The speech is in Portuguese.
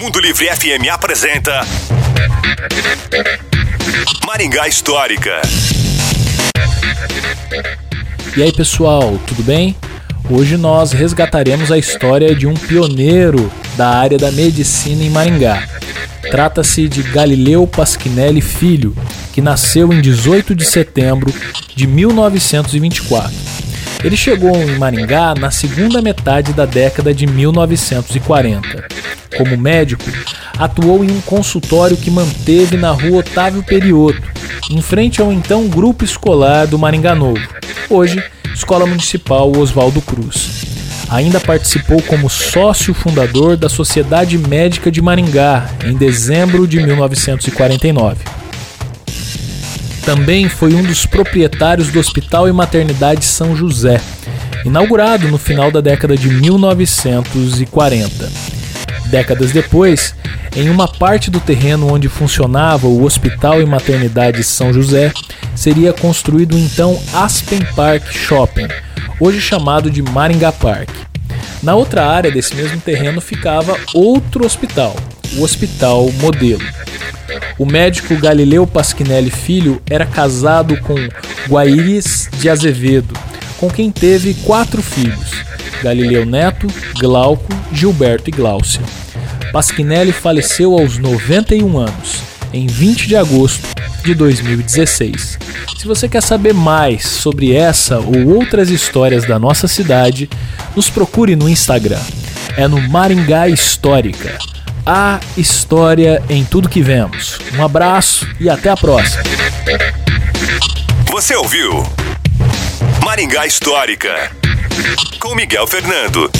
Mundo Livre FM apresenta Maringá Histórica. E aí pessoal, tudo bem? Hoje nós resgataremos a história de um pioneiro da área da medicina em Maringá. Trata-se de Galileu Pasquinelli Filho, que nasceu em 18 de setembro de 1924. Ele chegou em Maringá na segunda metade da década de 1940. Como médico, atuou em um consultório que manteve na rua Otávio Perioto, em frente ao então Grupo Escolar do Maringá Novo, hoje Escola Municipal Oswaldo Cruz. Ainda participou como sócio fundador da Sociedade Médica de Maringá em dezembro de 1949. Também foi um dos proprietários do Hospital e Maternidade São José, inaugurado no final da década de 1940. Décadas depois, em uma parte do terreno onde funcionava o Hospital e Maternidade São José, seria construído então Aspen Park Shopping, hoje chamado de Maringá Park. Na outra área desse mesmo terreno ficava outro hospital, o Hospital Modelo. O médico Galileu Pasquinelli Filho era casado com Guaíris de Azevedo, com quem teve quatro filhos: Galileu Neto, Glauco, Gilberto e Gláucia. Pasquinelli faleceu aos 91 anos, em 20 de agosto de 2016. Se você quer saber mais sobre essa ou outras histórias da nossa cidade, nos procure no Instagram. É no Maringá Histórica. A história em tudo que vemos. Um abraço e até a próxima. Você ouviu Maringá Histórica com Miguel Fernando.